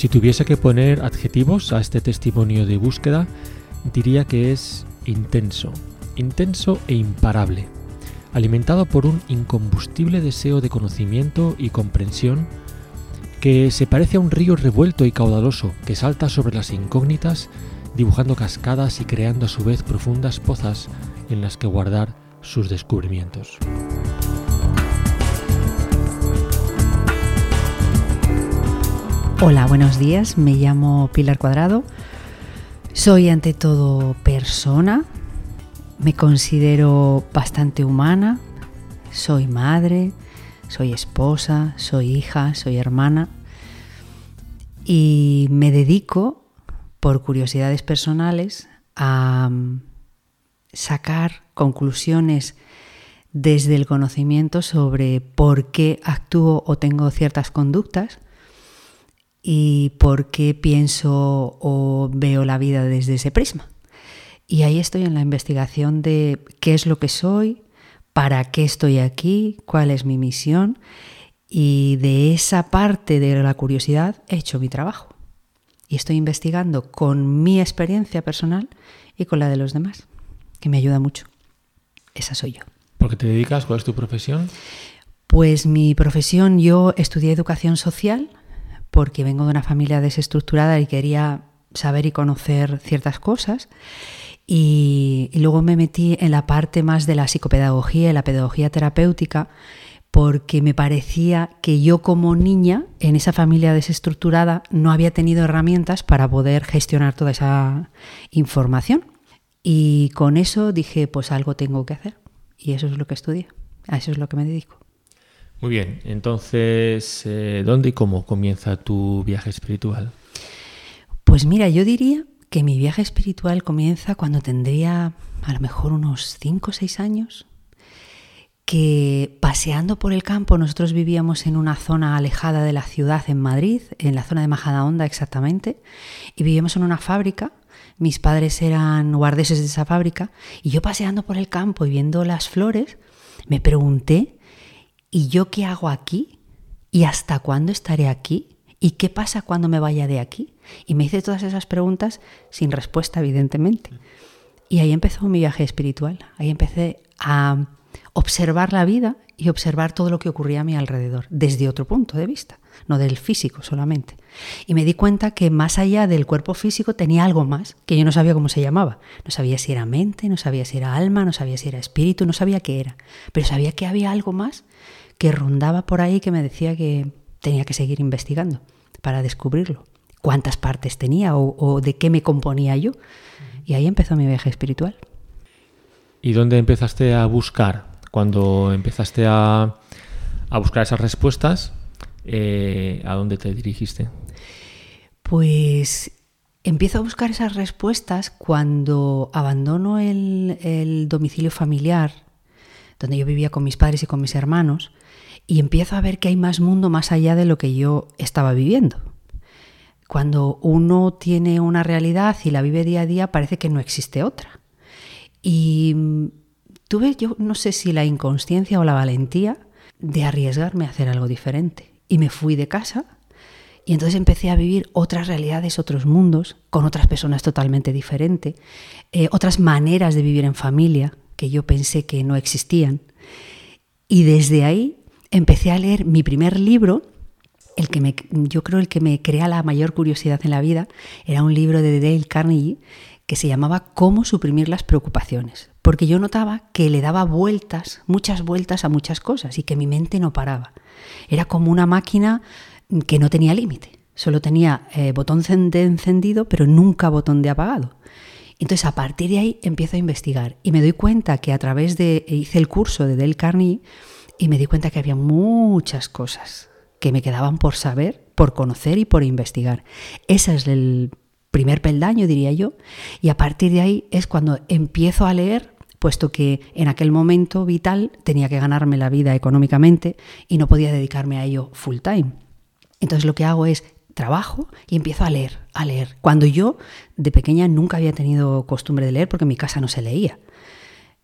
Si tuviese que poner adjetivos a este testimonio de búsqueda, diría que es intenso, intenso e imparable, alimentado por un incombustible deseo de conocimiento y comprensión que se parece a un río revuelto y caudaloso que salta sobre las incógnitas, dibujando cascadas y creando a su vez profundas pozas en las que guardar sus descubrimientos. Hola, buenos días. Me llamo Pilar Cuadrado. Soy ante todo persona. Me considero bastante humana. Soy madre, soy esposa, soy hija, soy hermana. Y me dedico, por curiosidades personales, a mm, sacar conclusiones desde el conocimiento sobre por qué actúo o tengo ciertas conductas y por qué pienso o veo la vida desde ese prisma. Y ahí estoy en la investigación de qué es lo que soy, para qué estoy aquí, cuál es mi misión y de esa parte de la curiosidad he hecho mi trabajo. Y estoy investigando con mi experiencia personal y con la de los demás, que me ayuda mucho. Esa soy yo. ¿Por qué te dedicas? ¿Cuál es tu profesión? Pues mi profesión, yo estudié educación social, porque vengo de una familia desestructurada y quería saber y conocer ciertas cosas. Y, luego me metí en la parte más de la psicopedagogía y la pedagogía terapéutica porque me parecía que yo como niña en esa familia desestructurada no había tenido herramientas para poder gestionar toda esa información. Y con eso dije, pues algo tengo que hacer. Y eso es lo que estudié, a eso es lo que me dedico. Muy bien, entonces, eh, ¿dónde y cómo comienza tu viaje espiritual? Pues mira, yo diría que mi viaje espiritual comienza cuando tendría a lo mejor unos 5 o 6 años, que paseando por el campo, nosotros vivíamos en una zona alejada de la ciudad en Madrid, en la zona de Majadahonda exactamente, y vivíamos en una fábrica. Mis padres eran guardeses de esa fábrica, y yo paseando por el campo y viendo las flores, me pregunté ¿y yo qué hago aquí? ¿Y hasta cuándo estaré aquí? ¿Y qué pasa cuando me vaya de aquí? Y me hice todas esas preguntas sin respuesta, evidentemente. Y ahí empezó mi viaje espiritual. Ahí empecé a observar la vida y observar todo lo que ocurría a mi alrededor, desde otro punto de vista, no del físico solamente. Y me di cuenta que más allá del cuerpo físico tenía algo más, que yo no sabía cómo se llamaba. No sabía si era mente, no sabía si era alma, no sabía si era espíritu, no sabía qué era. Pero sabía que había algo más que rondaba por ahí que me decía que tenía que seguir investigando para descubrirlo. Cuántas partes tenía o, de qué me componía yo. Y ahí empezó mi viaje espiritual. ¿Y dónde empezaste a buscar? Cuando empezaste a, buscar esas respuestas, eh, ¿a dónde te dirigiste? Pues empiezo a buscar esas respuestas cuando abandono el domicilio familiar, donde yo vivía con mis padres y con mis hermanos, y empiezo a ver que hay más mundo más allá de lo que yo estaba viviendo. Cuando uno tiene una realidad y la vive día a día, parece que no existe otra. Y mm, tuve yo no sé si la inconsciencia o la valentía de arriesgarme a hacer algo diferente. Y me fui de casa y entonces empecé a vivir otras realidades, otros mundos, con otras personas totalmente diferentes, eh, otras maneras de vivir en familia que yo pensé que no existían. Y desde ahí empecé a leer mi primer libro, el que me, yo creo el que me crea la mayor curiosidad en la vida, era un libro de Dale Carnegie que se llamaba Cómo suprimir las preocupaciones, porque yo notaba que le daba vueltas, muchas vueltas a muchas cosas y que mi mente no paraba. Era como una máquina que no tenía límite, solo tenía eh, botón de encendido pero nunca botón de apagado. Entonces a partir de ahí empiezo a investigar y me doy cuenta que a través de, hice el curso de Dale Carnegie, y me di cuenta que había muchas cosas que me quedaban por saber, por conocer y por investigar. Ese es el primer peldaño, diría yo, y a partir de ahí es cuando empiezo a leer, puesto que en aquel momento vital tenía que ganarme la vida económicamente y no podía dedicarme a ello full time. Entonces lo que hago es trabajo y empiezo a leer, a leer. Cuando yo de pequeña nunca había tenido costumbre de leer porque en mi casa no se leía.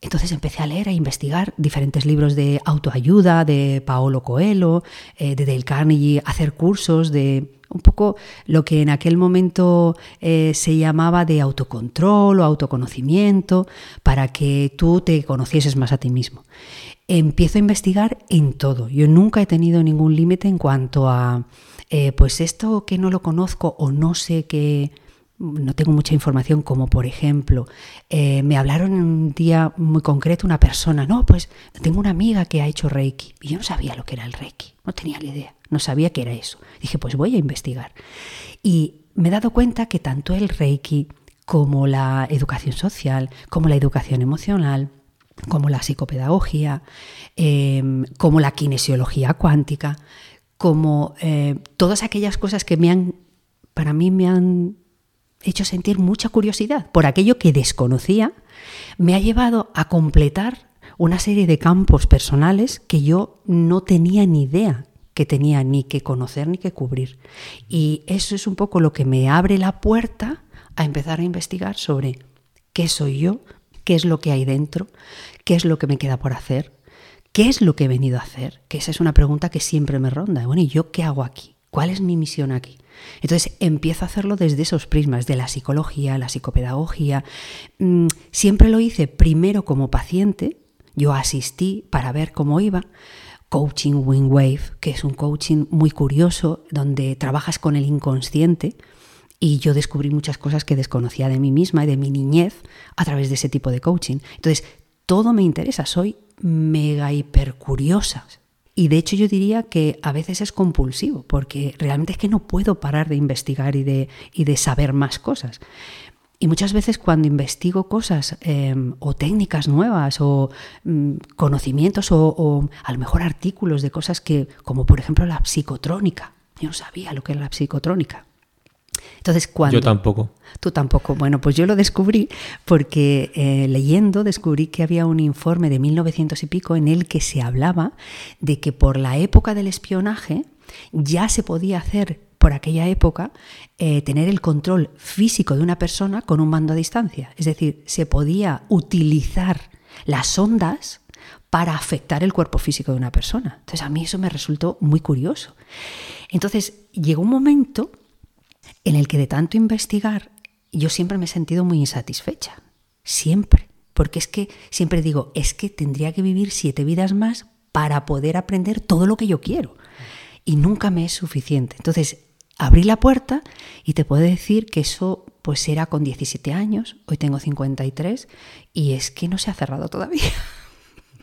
Entonces empecé a leer, a investigar diferentes libros de autoayuda, de Paolo Coelho, eh, de Dale Carnegie, hacer cursos de un poco lo que en aquel momento eh, se llamaba de autocontrol o autoconocimiento, para que tú te conocieses más a ti mismo. Empiezo a investigar en todo. Yo nunca he tenido ningún límite en cuanto a, eh, pues esto que no lo conozco o no sé qué no tengo mucha información, como por ejemplo, eh, me hablaron un día muy concreto una persona, no, pues tengo una amiga que ha hecho Reiki y yo no sabía lo que era el Reiki, no tenía ni idea, no sabía qué era eso. Dije, pues voy a investigar. Y me he dado cuenta que tanto el Reiki como la educación social, como la educación emocional, como la psicopedagogía, em, como la kinesiología cuántica, como eh, todas aquellas cosas que me han, para mí me han hecho sentir mucha curiosidad por aquello que desconocía, me ha llevado a completar una serie de campos personales que yo no tenía ni idea que tenía ni que conocer ni que cubrir. Y eso es un poco lo que me abre la puerta a empezar a investigar sobre qué soy yo, qué es lo que hay dentro, qué es lo que me queda por hacer, qué es lo que he venido a hacer, que esa es una pregunta que siempre me ronda. Bueno, ¿y yo qué hago aquí? ¿Cuál es mi misión aquí? Entonces empiezo a hacerlo desde esos prismas de la psicología, la psicopedagogía. Mm, siempre lo hice primero como paciente, yo asistí para ver cómo iba. Coaching Wing Wave, que es un coaching muy curioso donde trabajas con el inconsciente y yo descubrí muchas cosas que desconocía de mí misma y de mi niñez a través de ese tipo de coaching. Entonces, todo me interesa, soy mega hiper curiosa. Y de hecho yo diría que a veces es compulsivo, porque realmente es que no puedo parar de investigar y de, y de saber más cosas. Y muchas veces cuando investigo cosas em, o técnicas nuevas o mm, conocimientos o, a lo mejor artículos de cosas que, como por ejemplo la psicotrónica, yo no sabía lo que era la psicotrónica. Entonces, cuando... Yo tampoco. Tú tampoco. Bueno, pues yo lo descubrí porque eh, leyendo descubrí que había un informe de 1900 y pico en el que se hablaba de que por la época del espionaje ya se podía hacer por aquella época eh, tener el control físico de una persona con un mando a distancia. Es decir, se podía utilizar las ondas para afectar el cuerpo físico de una persona. Entonces a mí eso me resultó muy curioso. Entonces llegó un momento en el que de tanto investigar yo siempre me he sentido muy insatisfecha. Siempre. Porque es que siempre digo, es que tendría que vivir siete vidas más para poder aprender todo lo que yo quiero. Y nunca me es suficiente. Entonces, abrí la puerta y te puedo decir que eso pues era con 17 años, hoy tengo 53 y es que no se ha cerrado todavía.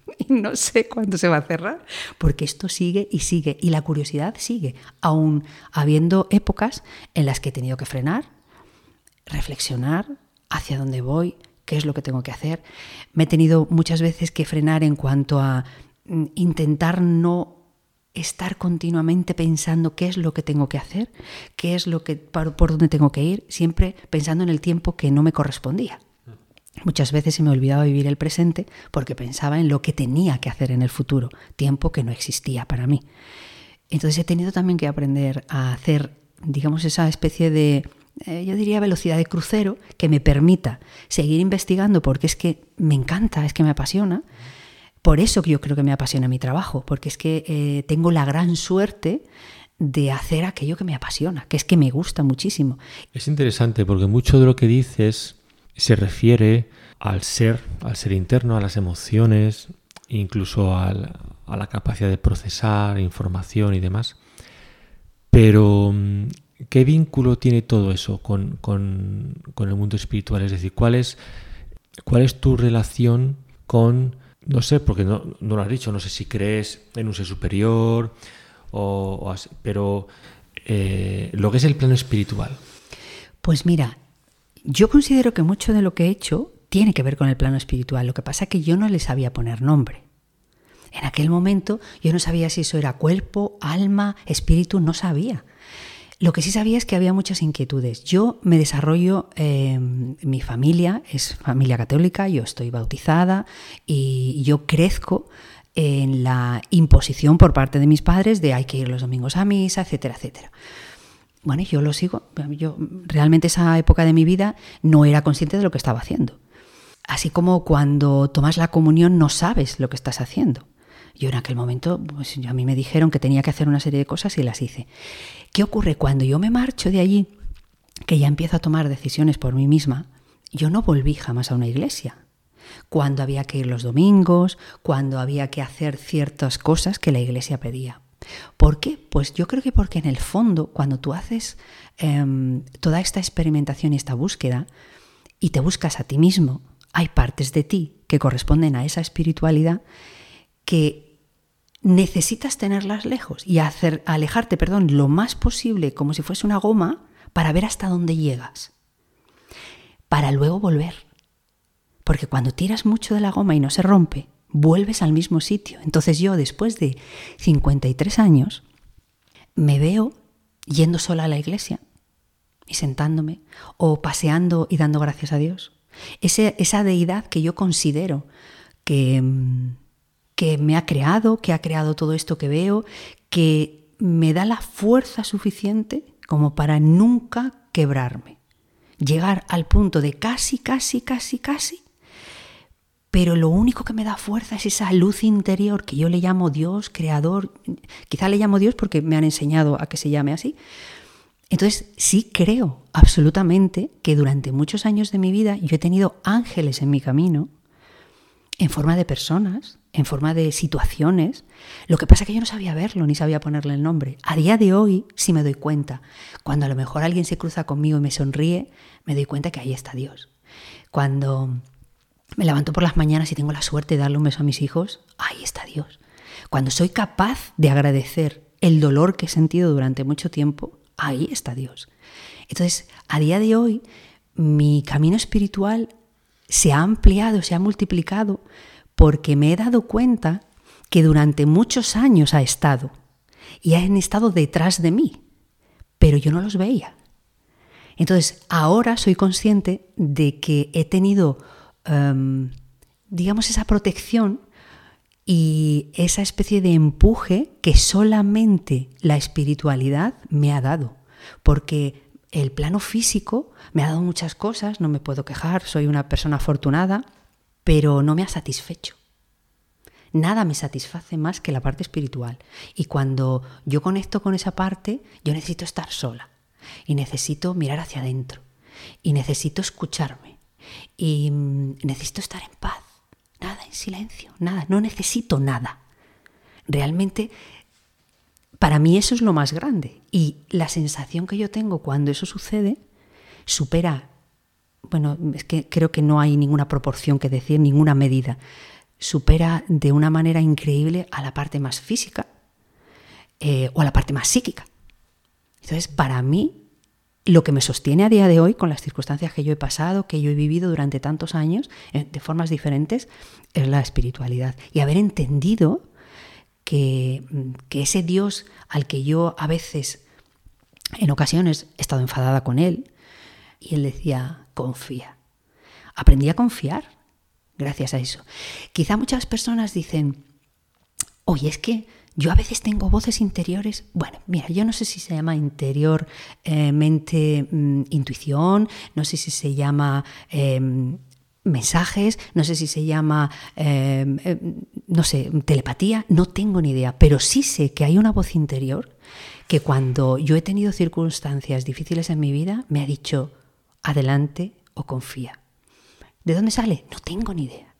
y no sé cuándo se va a cerrar, porque esto sigue y sigue, y la curiosidad sigue, aún habiendo épocas en las que he tenido que frenar, reflexionar hacia dónde voy, qué es lo que tengo que hacer. Me he tenido muchas veces que frenar en cuanto a mm, intentar no estar continuamente pensando qué es lo que tengo que hacer, qué es lo que por, por dónde tengo que ir, siempre pensando en el tiempo que no me correspondía. Muchas veces se me olvidaba vivir el presente porque pensaba en lo que tenía que hacer en el futuro, tiempo que no existía para mí. Entonces he tenido también que aprender a hacer, digamos, esa especie de, eh, yo diría, velocidad de crucero que me permita seguir investigando porque es que me encanta, es que me apasiona. Por eso yo creo que me apasiona mi trabajo, porque es que eh, tengo la gran suerte de hacer aquello que me apasiona, que es que me gusta muchísimo. Es interesante porque mucho de lo que dices se refiere al ser, al ser interno, a las emociones, incluso a la capacidad de procesar información y demás. Pero, mm, ¿qué vínculo tiene todo eso con, el mundo espiritual? Es decir, ¿cuál es, cuál es tu relación con, no sé, porque no, lo has dicho, no sé si crees en un ser superior, o, pero eh, lo que es el plano espiritual? Pues mira, yo considero que mucho de lo que he hecho tiene que ver con el plano espiritual. Lo que pasa es que yo no le sabía poner nombre. En aquel momento yo no sabía si eso era cuerpo, alma, espíritu, no sabía. Lo que sí sabía es que había muchas inquietudes. Yo me desarrollo, eh, mi familia es familia católica, yo estoy bautizada y yo crezco en la imposición por parte de mis padres de hay que ir los domingos a misa, etcétera, etcétera bueno, yo lo sigo. Yo realmente esa época de mi vida no era consciente de lo que estaba haciendo. Así como cuando tomas la comunión no sabes lo que estás haciendo. Yo en aquel momento, pues a mí me dijeron que tenía que hacer una serie de cosas y las hice. ¿Qué ocurre? Cuando yo me marcho de allí, que ya empiezo a tomar decisiones por mí misma, yo no volví jamás a una iglesia. Cuando había que ir los domingos, cuando había que hacer ciertas cosas que la iglesia pedía. ¿Por qué? Pues yo creo que porque en el fondo, cuando tú haces em, toda esta experimentación y esta búsqueda y te buscas a ti mismo, hay partes de ti que corresponden a esa espiritualidad que necesitas tenerlas lejos y hacer, alejarte, perdón, lo más posible como si fuese una goma para ver hasta dónde llegas, para luego volver. Porque cuando tiras mucho de la goma y no se rompe, vuelves al mismo sitio. Entonces yo, después de 53 años, me veo yendo sola a la iglesia y sentándome, o paseando y dando gracias a Dios. esa deidad que yo considero que, que me ha creado, que ha creado todo esto que veo, que me da la fuerza suficiente como para nunca quebrarme. Llegar al punto de casi, casi, casi, casi pero lo único que me da fuerza es esa luz interior que yo le llamo Dios, creador, quizá le llamo Dios porque me han enseñado a que se llame así. Entonces sí creo absolutamente que durante muchos años de mi vida yo he tenido ángeles en mi camino, en forma de personas, en forma de situaciones. Lo que pasa es que yo no sabía verlo ni sabía ponerle el nombre. A día de hoy sí me doy cuenta. Cuando a lo mejor alguien se cruza conmigo y me sonríe, me doy cuenta que ahí está Dios. Cuando me levanto por las mañanas y tengo la suerte de darle un beso a mis hijos, ahí está Dios. Cuando soy capaz de agradecer el dolor que he sentido durante mucho tiempo, ahí está Dios. Entonces, a día de hoy, mi camino espiritual se ha ampliado, se ha multiplicado, porque me he dado cuenta que durante muchos años ha estado y han estado detrás de mí, pero yo no los veía. Entonces, ahora soy consciente de que he tenido Em, digamos, esa protección y esa especie de empuje que solamente la espiritualidad me ha dado. Porque el plano físico me ha dado muchas cosas, no me puedo quejar, soy una persona afortunada, pero no me ha satisfecho. Nada me satisface más que la parte espiritual. Y cuando yo conecto con esa parte, yo necesito estar sola y necesito mirar hacia adentro y necesito escucharme y mm, necesito estar en paz, nada en silencio, nada, no necesito nada. Realmente, para mí eso es lo más grande y la sensación que yo tengo cuando eso sucede supera, bueno, es que creo que no hay ninguna proporción que decir, ninguna medida, supera de una manera increíble a la parte más física eh, o a la parte más psíquica. Entonces, para mí, lo que me sostiene a día de hoy con las circunstancias que yo he pasado, que yo he vivido durante tantos años, eh, de formas diferentes, es la espiritualidad. Y haber entendido que, mm, que ese Dios al que yo a veces, en ocasiones, he estado enfadada con él, y él decía, confía. Aprendí a confiar gracias a eso. Quizá muchas personas dicen, oye, es que yo a veces tengo voces interiores, bueno, mira, yo no sé si se llama interior, eh, mente, mm, intuición, no sé si se llama em, mensajes, no sé si se llama, em, em, no sé, telepatía, no tengo ni idea, pero sí sé que hay una voz interior que cuando yo he tenido circunstancias difíciles en mi vida me ha dicho, adelante o confía. ¿De dónde sale? No tengo ni idea.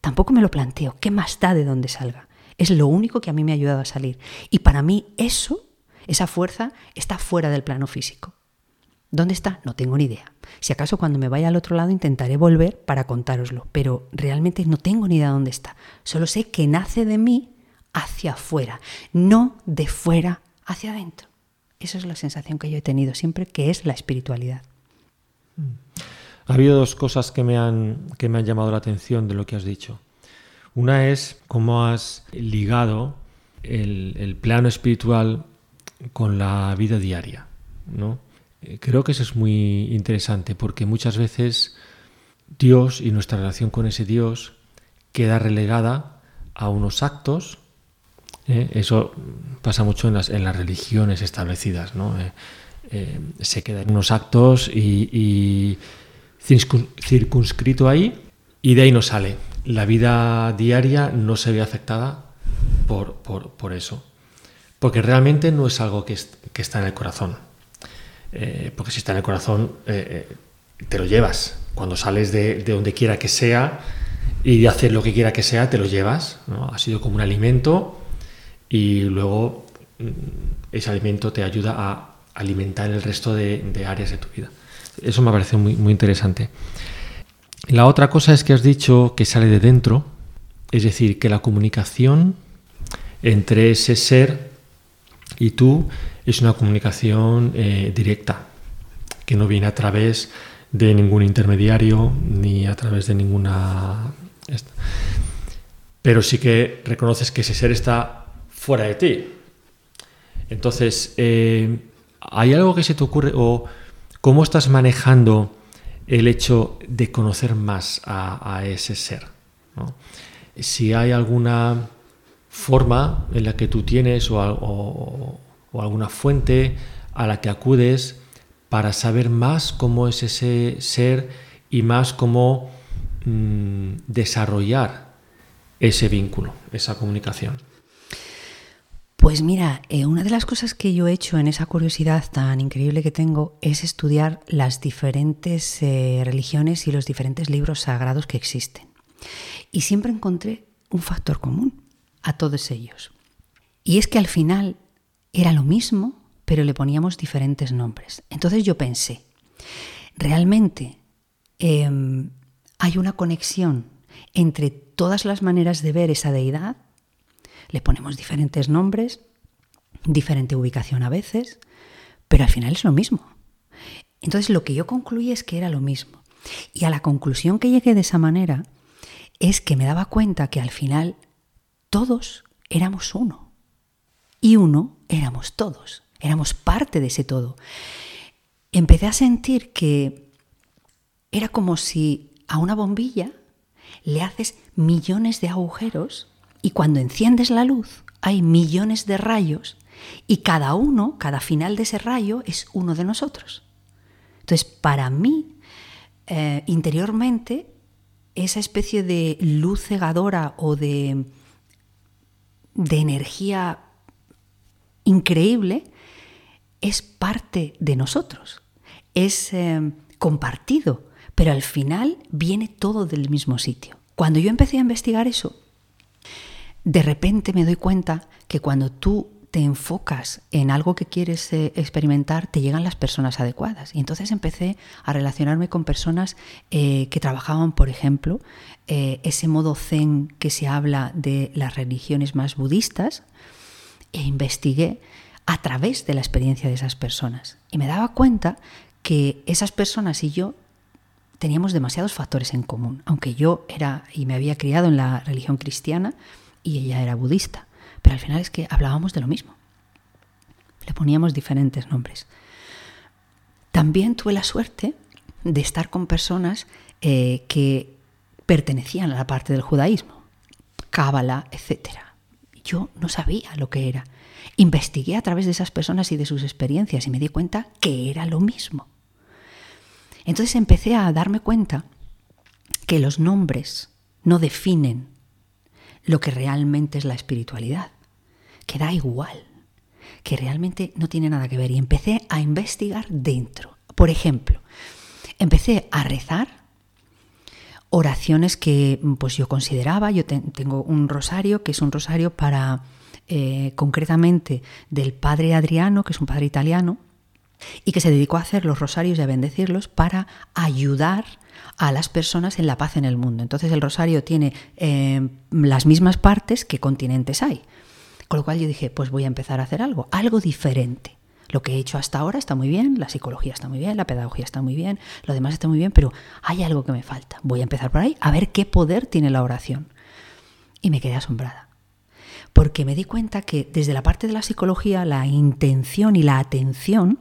Tampoco me lo planteo. ¿Qué más da de dónde salga? Es lo único que a mí me ha ayudado a salir. Y para mí eso, esa fuerza, está fuera del plano físico. ¿Dónde está? No tengo ni idea. Si acaso cuando me vaya al otro lado intentaré volver para contároslo, pero realmente no tengo ni idea dónde está. Solo sé que nace de mí hacia afuera, no de fuera hacia adentro. Esa es la sensación que yo he tenido siempre, que es la espiritualidad. Ha habido dos cosas que me han, que me han llamado la atención de lo que has dicho. Una es cómo has ligado el, plano espiritual con la vida diaria. ¿no? Eh, creo que eso es muy interesante porque muchas veces Dios y nuestra relación con ese Dios queda relegada a unos actos. ¿eh? Eso pasa mucho en las, religiones establecidas. ¿no? Eh, se queda en unos actos y, y circunscrito ahí y de ahí no sale la vida diaria no se ve afectada por, eso. Porque realmente no es algo que, está en el corazón. Eh, porque si está en el corazón, eh, eh, te lo llevas. Cuando sales de, donde quiera que sea y de hacer lo que quiera que sea, te lo llevas. Ha sido como un alimento y luego mm, ese alimento te ayuda a alimentar el resto de, áreas de tu vida. Eso me parece muy, muy interesante. La otra cosa es que has dicho que sale de dentro, es decir, que la comunicación entre ese ser y tú es una comunicación eh, directa, que no viene a través de ningún intermediario ni a través de ninguna... Pero sí que reconoces que ese ser está fuera de ti. Entonces, eh, ¿hay algo que se te ocurre o cómo estás manejando el hecho de conocer más a, ese ser? Si hay alguna forma en la que tú tienes o, alguna fuente a la que acudes para saber más cómo es ese ser y más cómo mm, desarrollar ese vínculo, esa comunicación. Pues mira, eh, una de las cosas que yo he hecho en esa curiosidad tan increíble que tengo es estudiar las diferentes eh, religiones y los diferentes libros sagrados que existen. Y siempre encontré un factor común a todos ellos. Y es que al final era lo mismo, pero le poníamos diferentes nombres. Entonces yo pensé, realmente em, hay una conexión entre todas las maneras de ver esa deidad, le ponemos diferentes nombres, diferente ubicación a veces, pero al final es lo mismo. Entonces lo que yo concluí es que era lo mismo. Y a la conclusión que llegué de esa manera es que me daba cuenta que al final todos éramos uno. Y uno éramos todos, éramos parte de ese todo. Empecé a sentir que era como si a una bombilla le haces millones de agujeros y cuando enciendes la luz hay millones de rayos y cada uno, cada final de ese rayo es uno de nosotros. Entonces, para mí, eh, interiormente, esa especie de luz cegadora o de de energía increíble es parte de nosotros, es eh, compartido, pero al final viene todo del mismo sitio. Cuando yo empecé a investigar eso, de repente me doy cuenta que cuando tú te enfocas en algo que quieres eh, experimentar, te llegan las personas adecuadas. Y entonces empecé a relacionarme con personas eh, que trabajaban, por ejemplo, eh, ese modo zen que se habla de las religiones más budistas, e investigué a través de la experiencia de esas personas. Y me daba cuenta que esas personas y yo teníamos demasiados factores en común, aunque yo era y me había criado en la religión cristiana y ella era budista. Pero al final es que hablábamos de lo mismo. Le poníamos diferentes nombres. También tuve la suerte de estar con personas eh, que pertenecían a la parte del judaísmo, cábala, etc. Yo no sabía lo que era. Investigué a través de esas personas y de sus experiencias y me di cuenta que era lo mismo. Entonces empecé a darme cuenta que los nombres no definen lo que realmente es la espiritualidad que da igual, que realmente no tiene nada que ver. Y empecé a investigar dentro. Por ejemplo, empecé a rezar oraciones que pues yo consideraba, yo tengo un rosario que es un rosario para eh, concretamente del padre Adriano, que es un padre italiano, y que se dedicó a hacer los rosarios y a bendecirlos para ayudar a las personas en la paz en el mundo. Entonces el rosario tiene eh, las mismas partes que continentes hay. Con lo cual yo dije, pues voy a empezar a hacer algo, algo diferente. Lo que he hecho hasta ahora está muy bien, la psicología está muy bien, la pedagogía está muy bien, lo demás está muy bien, pero hay algo que me falta. Voy a empezar por ahí a ver qué poder tiene la oración. Y me quedé asombrada. Porque me di cuenta que desde la parte de la psicología la intención y la atención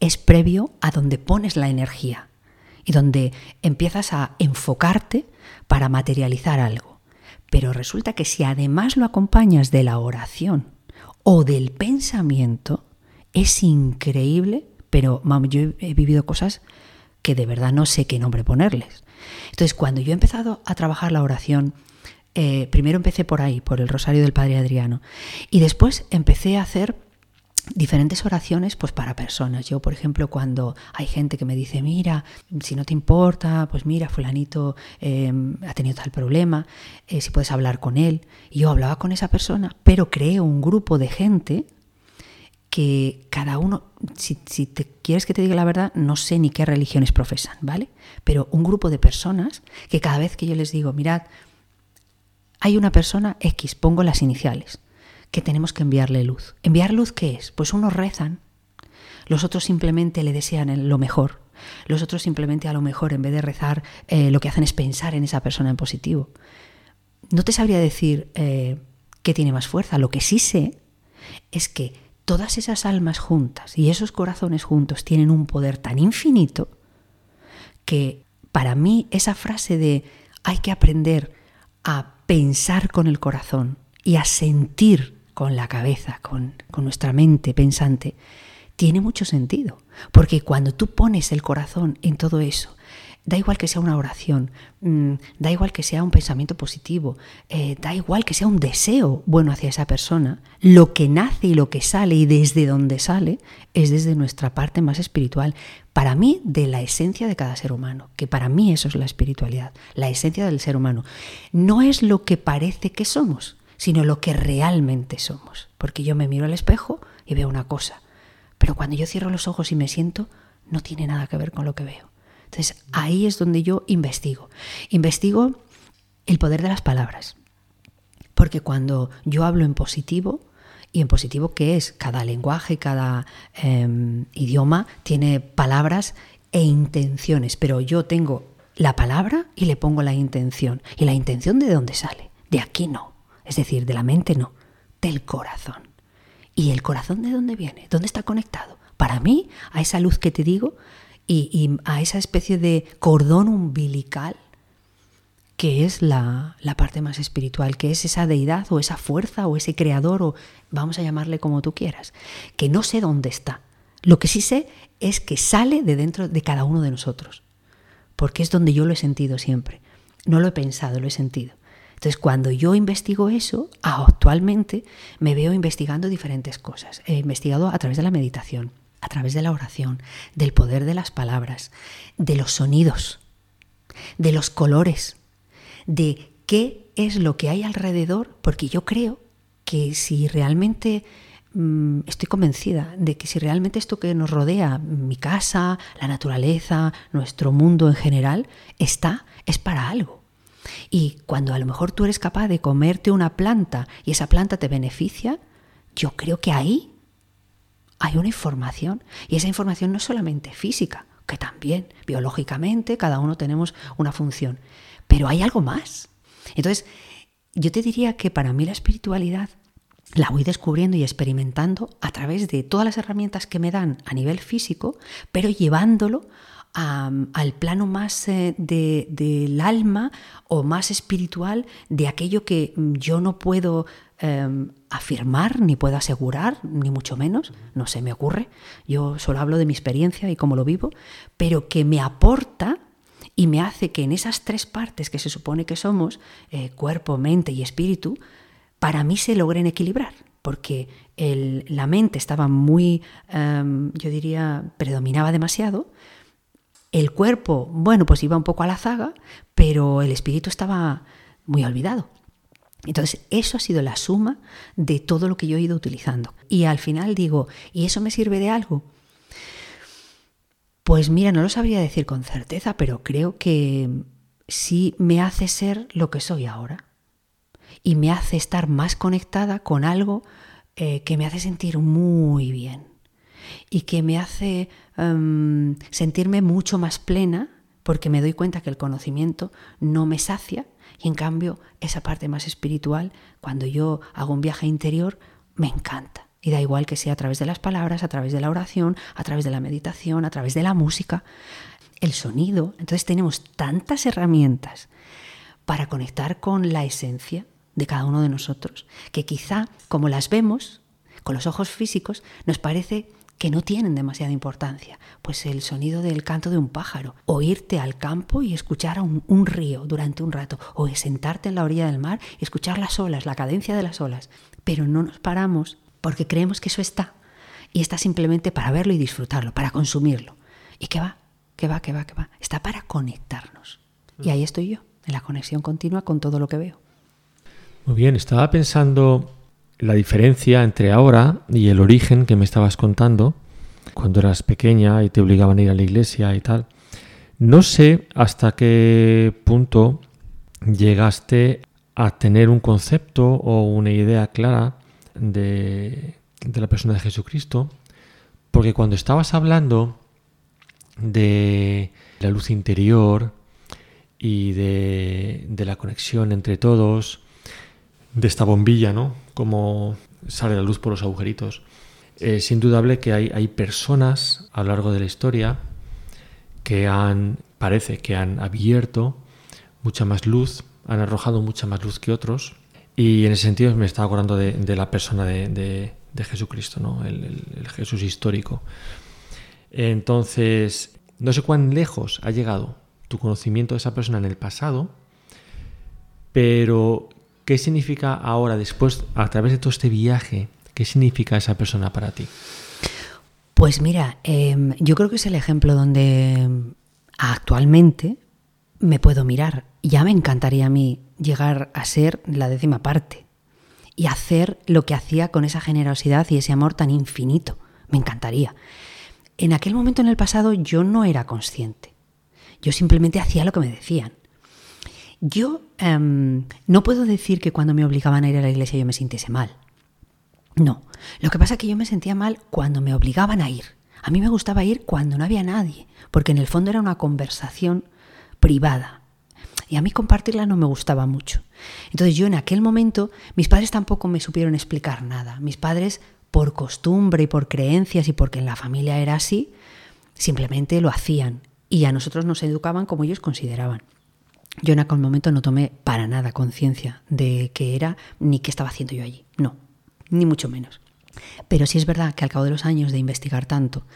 es previo a donde pones la energía y donde empiezas a enfocarte para materializar algo. Pero resulta que si además lo acompañas de la oración o del pensamiento, es increíble, pero yo he vivido cosas que de verdad no sé qué nombre ponerles. Entonces, cuando yo he empezado a trabajar la oración, eh, primero empecé por ahí, por el Rosario del Padre Adriano, y después empecé a hacer diferentes oraciones pues para personas. Yo, por ejemplo, cuando hay gente que me dice, mira, si no te importa, pues mira, fulanito em, ha tenido tal problema, eh, si puedes hablar con él. Yo hablaba con esa persona, pero creo un grupo de gente que cada uno, si, si, te quieres que te diga la verdad, no sé ni qué religiones profesan, ¿vale? Pero un grupo de personas que cada vez que yo les digo, mirad, hay una persona X, pongo las iniciales, que tenemos que enviarle luz. ¿Enviar luz qué es? Pues unos rezan, los otros simplemente le desean lo mejor, los otros simplemente a lo mejor en vez de rezar eh, lo que hacen es pensar en esa persona en positivo. No te sabría decir eh, qué tiene más fuerza, lo que sí sé es que todas esas almas juntas y esos corazones juntos tienen un poder tan infinito que para mí esa frase de hay que aprender a pensar con el corazón y a sentir con la cabeza, con, con, nuestra mente pensante, tiene mucho sentido. Porque cuando tú pones el corazón en todo eso Da igual que sea una oración, mm, da igual que sea un pensamiento positivo, eh, da igual que sea un deseo bueno hacia esa persona, lo que nace y lo que sale y desde donde sale es desde nuestra parte más espiritual, para mí de la esencia de cada ser humano, que para mí eso es la espiritualidad, la esencia del ser humano. No es lo que parece que somos, sino lo que realmente somos, porque yo me miro al espejo y veo una cosa, pero cuando yo cierro los ojos y me siento, no tiene nada que ver con lo que veo. Entonces ahí es donde yo investigo. Investigo el poder de las palabras. Porque cuando yo hablo en positivo, y en positivo qué es, cada lenguaje, cada em, idioma tiene palabras e intenciones, pero yo tengo la palabra y le pongo la intención. ¿Y la intención de dónde sale? De aquí no. Es decir, de la mente no, del corazón. ¿Y el corazón de dónde viene? ¿Dónde está conectado? Para mí, a esa luz que te digo, y, a esa especie de cordón umbilical que es la, la, parte más espiritual, que es esa deidad o esa fuerza o ese creador o vamos a llamarle como tú quieras, que no sé dónde está. Lo que sí sé es que sale de dentro de cada uno de nosotros, porque es donde yo lo he sentido siempre. No lo he pensado, lo he sentido. Entonces, cuando yo investigo eso, actualmente me veo investigando diferentes cosas. He investigado a través de la meditación, a través de la oración, del poder de las palabras, de los sonidos, de los colores, de qué es lo que hay alrededor, porque yo creo que si realmente mm, estoy convencida de que si realmente esto que nos rodea, mi casa, la naturaleza, nuestro mundo en general, está, es para algo. Y cuando a lo mejor tú eres capaz de comerte una planta y esa planta te beneficia, yo creo que ahí hay una información y esa información no es solamente física, que también biológicamente cada uno tenemos una función, pero hay algo más. Entonces, yo te diría que para mí la espiritualidad la voy descubriendo y experimentando a través de todas las herramientas que me dan a nivel físico, pero llevándolo al plano más eh, del alma o más espiritual de aquello que yo no puedo Em, afirmar, ni puedo asegurar, ni mucho menos, no se me ocurre. Yo solo hablo de mi experiencia y cómo lo vivo, pero que me aporta y me hace que en esas tres partes que se supone que somos, eh, cuerpo, mente y espíritu, para mí se logren equilibrar, porque la mente estaba muy, em, yo diría, predominaba demasiado, el cuerpo, bueno, pues iba un poco a la zaga, pero el espíritu estaba muy olvidado. Entonces, eso ha sido la suma de todo lo que yo he ido utilizando. Y al final digo, ¿y eso me sirve de algo? Pues mira, no lo sabría decir con certeza, pero creo que sí me hace ser lo que soy ahora. Y me hace estar más conectada con algo eh, que me hace sentir muy bien. Y que me hace em, sentirme mucho más plena porque me doy cuenta que el conocimiento no me sacia, y en cambio, esa parte más espiritual, cuando yo hago un viaje interior, me encanta. Y da igual que sea a través de las palabras, a través de la oración, a través de la meditación, a través de la música, el sonido. Entonces tenemos tantas herramientas para conectar con la esencia de cada uno de nosotros, que quizá como las vemos con los ojos físicos, nos parece que no tienen demasiada importancia. Pues el sonido del canto de un pájaro, o irte al campo y escuchar un, un río durante un rato, o sentarte en la orilla del mar y escuchar las olas, la cadencia de las olas. Pero no nos paramos porque creemos que eso está. Y está simplemente para verlo y disfrutarlo, para consumirlo. ¿Y qué va? ¿Qué va? ¿Qué va? ¿Qué va? Está para conectarnos. Y ahí estoy yo, en la conexión continua con todo lo que veo. Muy bien, estaba pensando la diferencia entre ahora y el origen que me estabas contando, cuando eras pequeña y te obligaban a ir a la iglesia y tal. No sé hasta qué punto llegaste a tener un concepto o una idea clara de, de la persona de Jesucristo, porque cuando estabas hablando de la luz interior y de, de la conexión entre todos, de esta bombilla, ¿no? Como sale la luz por los agujeritos. Es indudable que hay, hay personas a lo largo de la historia que han, parece que han abierto mucha más luz, han arrojado mucha más luz que otros. Y en ese sentido me estaba acordando de, la persona de, Jesucristo, ¿no? El, el, Jesús histórico. Entonces, no sé cuán lejos ha llegado tu conocimiento de esa persona en el pasado, pero ¿Qué significa ahora, después, a través de todo este viaje, qué significa esa persona para ti? Pues mira, em, yo creo que es el ejemplo donde actualmente me puedo mirar. Ya me encantaría a mí llegar a ser la décima parte y hacer lo que hacía con esa generosidad y ese amor tan infinito. Me encantaría. En aquel momento en el pasado yo no era consciente. Yo simplemente hacía lo que me decían. Yo em, no puedo decir que cuando me obligaban a ir a la iglesia yo me sintiese mal. No, lo que pasa es que yo me sentía mal cuando me obligaban a ir. A mí me gustaba ir cuando no había nadie, porque en el fondo era una conversación privada. Y a mí compartirla no me gustaba mucho. Entonces yo en aquel momento, mis padres tampoco me supieron explicar nada. Mis padres, por costumbre y por creencias y porque en la familia era así, simplemente lo hacían. Y a nosotros nos educaban como ellos consideraban. Yo en aquel momento no tomé para nada conciencia de qué era ni qué estaba haciendo yo allí. No, ni mucho menos. Pero sí es verdad que al cabo de los años de investigar tanto,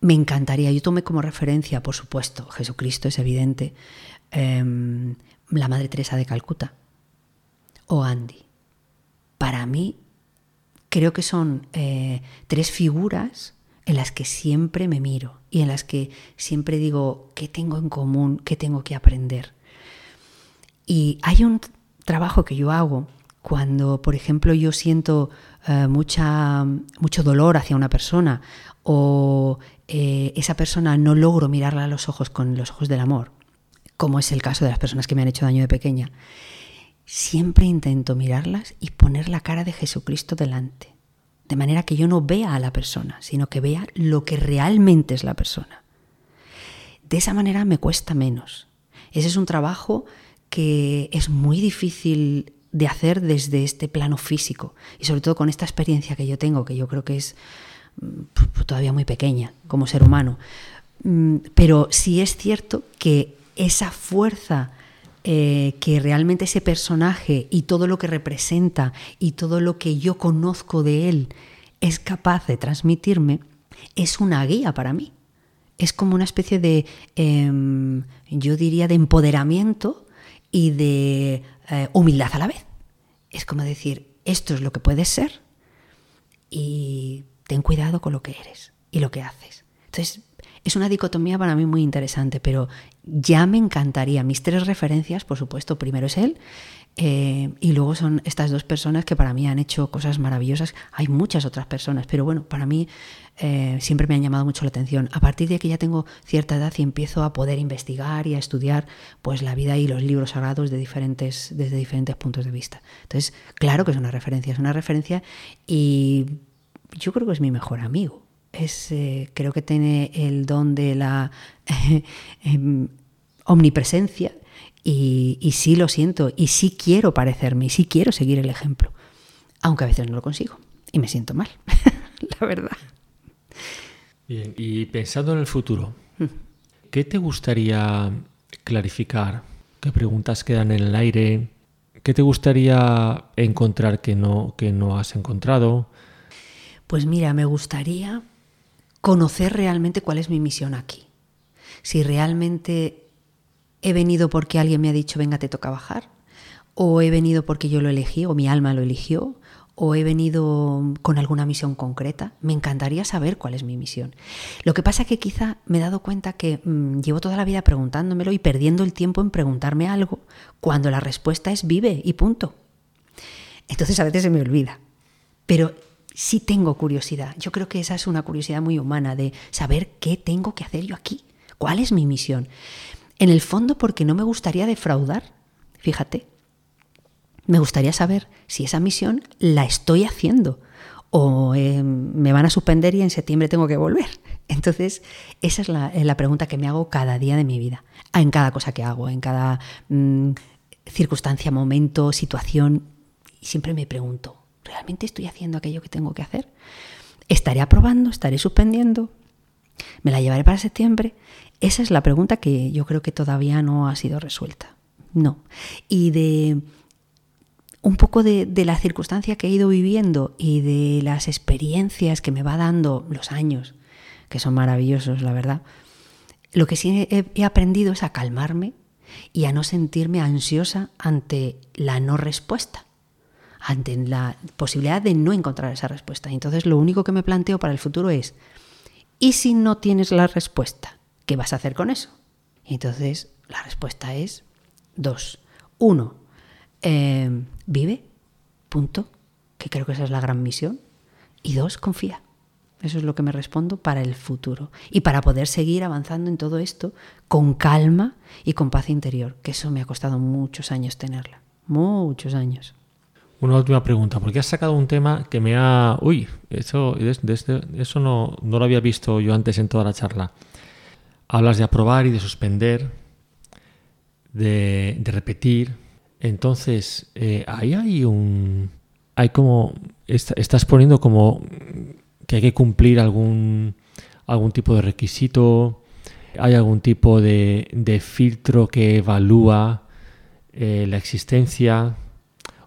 me encantaría, yo tomé como referencia, por supuesto, Jesucristo es evidente, em, la Madre Teresa de Calcuta o Andy. Para mí, creo que son eh, tres figuras en las que siempre me miro y en las que siempre digo, ¿qué tengo en común? ¿Qué tengo que aprender? Y hay un trabajo que yo hago cuando, por ejemplo, yo siento eh, mucha, mucho dolor hacia una persona o eh, esa persona no logro mirarla a los ojos con los ojos del amor, como es el caso de las personas que me han hecho daño de pequeña, siempre intento mirarlas y poner la cara de Jesucristo delante, de manera que yo no vea a la persona, sino que vea lo que realmente es la persona. De esa manera me cuesta menos. Ese es un trabajo que es muy difícil de hacer desde este plano físico y sobre todo con esta experiencia que yo tengo, que yo creo que es mm, todavía muy pequeña como ser humano. Mm, pero sí es cierto que esa fuerza eh, que realmente ese personaje y todo lo que representa y todo lo que yo conozco de él es capaz de transmitirme, es una guía para mí. Es como una especie de, em, yo diría, de empoderamiento y de eh, humildad a la vez. Es como decir, esto es lo que puedes ser y ten cuidado con lo que eres y lo que haces. Entonces, es una dicotomía para mí muy interesante, pero ya me encantaría. Mis tres referencias, por supuesto, primero es él, eh, y luego son estas dos personas que para mí han hecho cosas maravillosas. Hay muchas otras personas, pero bueno, para mí eh, siempre me han llamado mucho la atención. A partir de que ya tengo cierta edad y empiezo a poder investigar y a estudiar pues la vida y los libros sagrados de diferentes, desde diferentes puntos de vista. Entonces, claro que es una referencia, es una referencia y yo creo que es mi mejor amigo. Es, eh, creo que tiene el don de la em, omnipresencia y, sí lo siento, y sí quiero parecerme, y sí quiero seguir el ejemplo, aunque a veces no lo consigo y me siento mal, la verdad. Bien, y pensando en el futuro, mm. ¿qué te gustaría clarificar? ¿Qué preguntas quedan en el aire? ¿Qué te gustaría encontrar que no, que no has encontrado? Pues mira, me gustaría conocer realmente cuál es mi misión aquí. Si realmente he venido porque alguien me ha dicho, venga, te toca bajar, o he venido porque yo lo elegí, o mi alma lo eligió, o he venido con alguna misión concreta. Me encantaría saber cuál es mi misión. Lo que pasa es que quizá me he dado cuenta que mm, llevo toda la vida preguntándomelo y perdiendo el tiempo en preguntarme algo cuando la respuesta es vive y punto. Entonces a veces se me olvida. Pero sí tengo curiosidad. Yo creo que esa es una curiosidad muy humana de saber qué tengo que hacer yo aquí. ¿Cuál es mi misión? En el fondo porque no me gustaría defraudar. Fíjate, me gustaría saber si esa misión la estoy haciendo o eh, me van a suspender y en septiembre tengo que volver. Entonces, esa es la, pregunta que me hago cada día de mi vida, en cada cosa que hago, en cada mm, circunstancia, momento, situación. Y siempre me pregunto, ¿realmente estoy haciendo aquello que tengo que hacer? ¿Estaré aprobando? ¿Estaré suspendiendo? ¿Me la llevaré para septiembre? Esa es la pregunta que yo creo que todavía no ha sido resuelta. No. Y de un poco de, la circunstancia que he ido viviendo y de las experiencias que me va dando los años, que son maravillosos, la verdad, lo que sí he, aprendido es a calmarme y a no sentirme ansiosa ante la no respuesta, ante la posibilidad de no encontrar esa respuesta. Entonces lo único que me planteo para el futuro es, ¿y si no tienes la respuesta? ¿Qué vas a hacer con eso? entonces la respuesta es dos. Uno, eh, vive, punto, que creo que esa es la gran misión. Y dos, confía. Eso es lo que me respondo para el futuro. Y para poder seguir avanzando en todo esto con calma y con paz interior, que eso me ha costado muchos años tenerla. Muchos años. Una última pregunta, porque has sacado un tema que me ha... Uy, eso, eso no, no lo había visto yo antes en toda la charla. Hablas de aprobar y de suspender, de, de repetir, entonces, eh, ahí hay un... Hay como... estás poniendo como que hay que cumplir algún, algún tipo de requisito, hay algún tipo de, filtro que evalúa eh, la existencia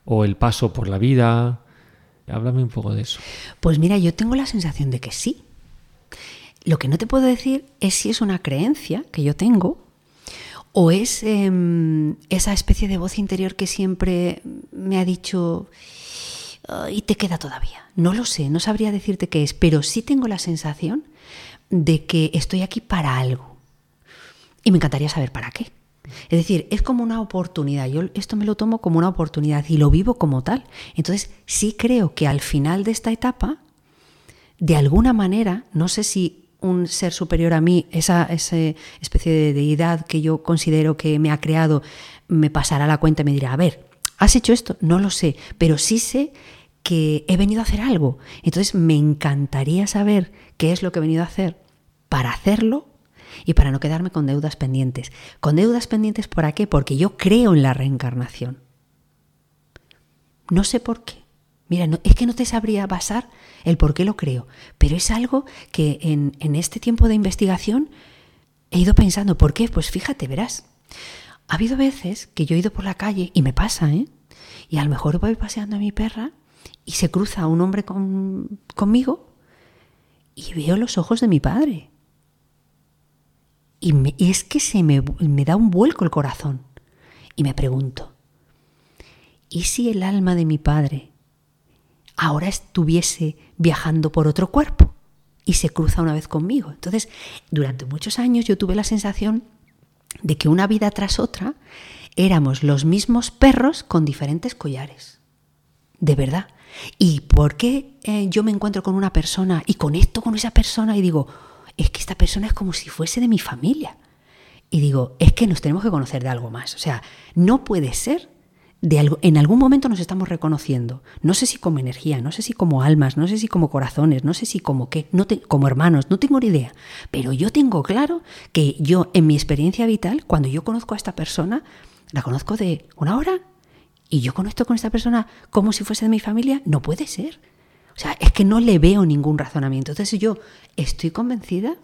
o el paso por la vida. Háblame un poco de eso. Pues mira, yo tengo la sensación de que sí. Lo que no te puedo decir es si es una creencia que yo tengo ¿O es em, esa especie de voz interior que siempre me ha dicho y te queda todavía? No lo sé, no sabría decirte qué es, pero sí tengo la sensación de que estoy aquí para algo. Y me encantaría saber para qué. Es decir, es como una oportunidad. Yo esto me lo tomo como una oportunidad y lo vivo como tal. Entonces, sí creo que al final de esta etapa, de alguna manera, no sé si un ser superior a mí, esa, especie de deidad que yo considero que me ha creado, me pasará la cuenta y me dirá, a ver, ¿has hecho esto? No lo sé, pero sí sé que he venido a hacer algo. Entonces me encantaría saber qué es lo que he venido a hacer para hacerlo y para no quedarme con deudas pendientes. ¿Con deudas pendientes por qué? Porque yo creo en la reencarnación. No sé por qué. Mira, es que no te sabría basar el por qué lo creo, pero es algo que en, en este tiempo de investigación he ido pensando, ¿por qué? Pues fíjate, verás. Ha habido veces que yo he ido por la calle y me pasa, ¿eh? Y a lo mejor voy paseando a mi perra y se cruza un hombre con, conmigo y veo los ojos de mi padre. Y, es que se me da un vuelco el corazón. Y me pregunto, ¿y si el alma de mi padre ahora estuviese viajando por otro cuerpo y se cruza una vez conmigo. Entonces, durante muchos años yo tuve la sensación de que una vida tras otra éramos los mismos perros con diferentes collares. De verdad. ¿Y por qué eh, yo me encuentro con una persona y conecto con esa persona y digo, es que esta persona es como si fuese de mi familia? Y digo, es que nos tenemos que conocer de algo más. O sea, no puede ser en algún momento nos estamos reconociendo. No sé si como energía, no sé si como almas, no sé si como corazones, no sé si como qué, no como hermanos, no tengo ni idea. Pero yo tengo claro que yo, en mi experiencia vital, cuando yo conozco a esta persona, la conozco de una hora y yo conecto con esta persona como si fuese de mi familia, no puede ser. O sea, es que no le veo ningún razonamiento. Entonces yo estoy convencida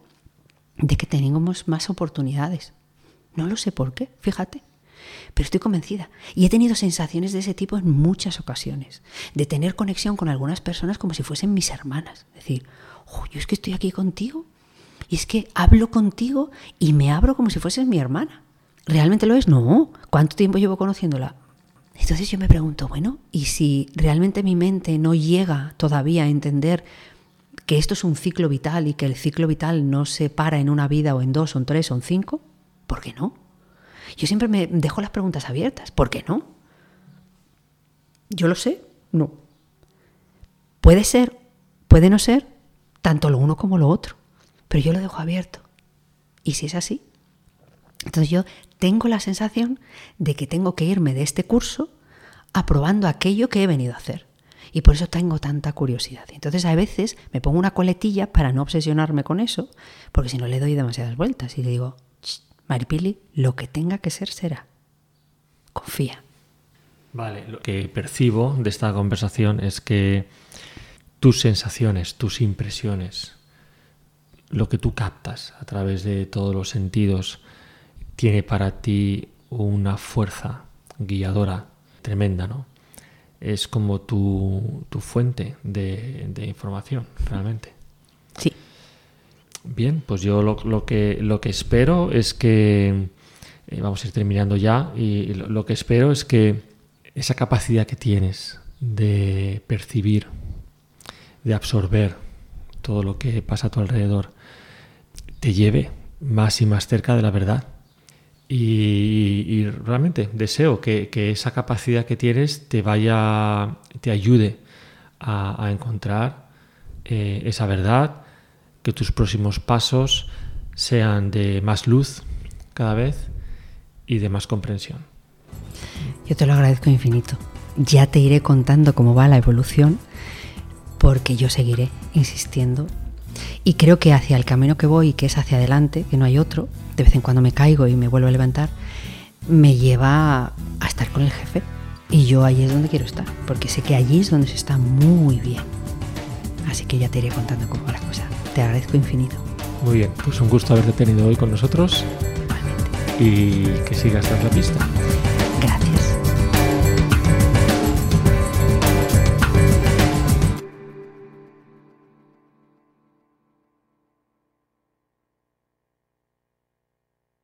de que tenemos más oportunidades. No lo sé por qué, fíjate. Pero estoy convencida. Y he tenido sensaciones de ese tipo en muchas ocasiones, de tener conexión con algunas personas como si fuesen mis hermanas. Es decir, yo es que estoy aquí contigo y es que hablo contigo y me abro como si fueses mi hermana. ¿Realmente lo es? No. ¿Cuánto tiempo llevo conociéndola? Entonces yo me pregunto, bueno, ¿y si realmente mi mente no llega todavía a entender que esto es un ciclo vital y que el ciclo vital no se para en una vida o en dos o en tres o en cinco? ¿Por qué no? Yo siempre me dejo las preguntas abiertas. ¿Por qué no? ¿Yo lo sé? No. Puede ser, puede no ser, tanto lo uno como lo otro, pero yo lo dejo abierto. ¿Y si es así? Entonces yo tengo la sensación de que tengo que irme de este curso aprobando aquello que he venido a hacer. Y por eso tengo tanta curiosidad. Entonces a veces me pongo una coletilla para no obsesionarme con eso, porque si no le doy demasiadas vueltas y le digo, Maripili, lo que tenga que ser será. Confía. Vale, lo que percibo de esta conversación es que tus sensaciones, tus impresiones, lo que tú captas a través de todos los sentidos, tiene para ti una fuerza guiadora tremenda, ¿no? Es como tu, fuente de, de información, realmente. Sí. Bien, pues yo lo, que, lo que espero es que, eh, vamos a ir terminando ya, y lo, que espero es que esa capacidad que tienes de percibir, de absorber todo lo que pasa a tu alrededor, te lleve más y más cerca de la verdad. Y, realmente deseo que, esa capacidad que tienes te vaya, te ayude a, encontrar eh, esa verdad, que tus próximos pasos sean de más luz cada vez y de más comprensión. Yo te lo agradezco infinito. Ya te iré contando cómo va la evolución porque yo seguiré insistiendo y creo que hacia el camino que voy, que es hacia adelante, que no hay otro, de vez en cuando me caigo y me vuelvo a levantar, me lleva a estar con el jefe. Y yo allí es donde quiero estar, porque sé que allí es donde se está muy bien. Así que ya te iré contando cómo va la cosa. Te agradezco infinito. Muy bien, pues un gusto haberte tenido hoy con nosotros. Y que sigas tras la pista.